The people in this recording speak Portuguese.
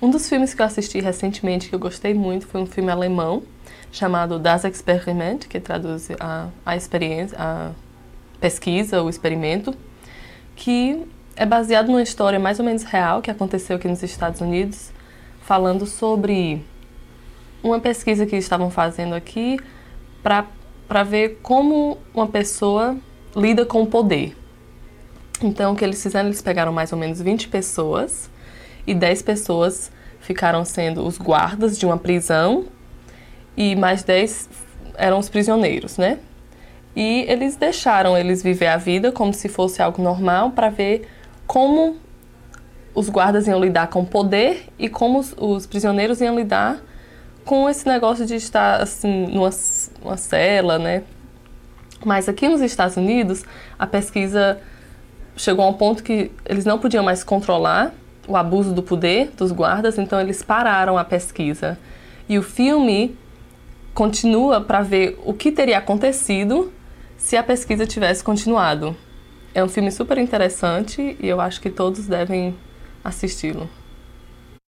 Um dos filmes que eu assisti recentemente que eu gostei muito foi um filme alemão chamado Das Experiment, que traduz a, a experiência, a pesquisa, o experimento, que é baseado numa história mais ou menos real que aconteceu aqui nos Estados Unidos, falando sobre uma pesquisa que estavam fazendo aqui para ver como uma pessoa lida com o poder. Então, o que eles fizeram, eles pegaram mais ou menos 20 pessoas e 10 pessoas ficaram sendo os guardas de uma prisão e mais 10 eram os prisioneiros, né? E eles deixaram eles viver a vida como se fosse algo normal para ver como os guardas iam lidar com o poder e como os, os, prisioneiros iam lidar com esse negócio de estar assim numa, numa cela, né? Mas aqui nos Estados Unidos, a pesquisa chegou a um ponto que eles não podiam mais controlar o abuso do poder dos guardas, então eles pararam a pesquisa. E o filme continua para ver o que teria acontecido se a pesquisa tivesse continuado. É um filme super interessante e eu acho que todos devem assisti-lo.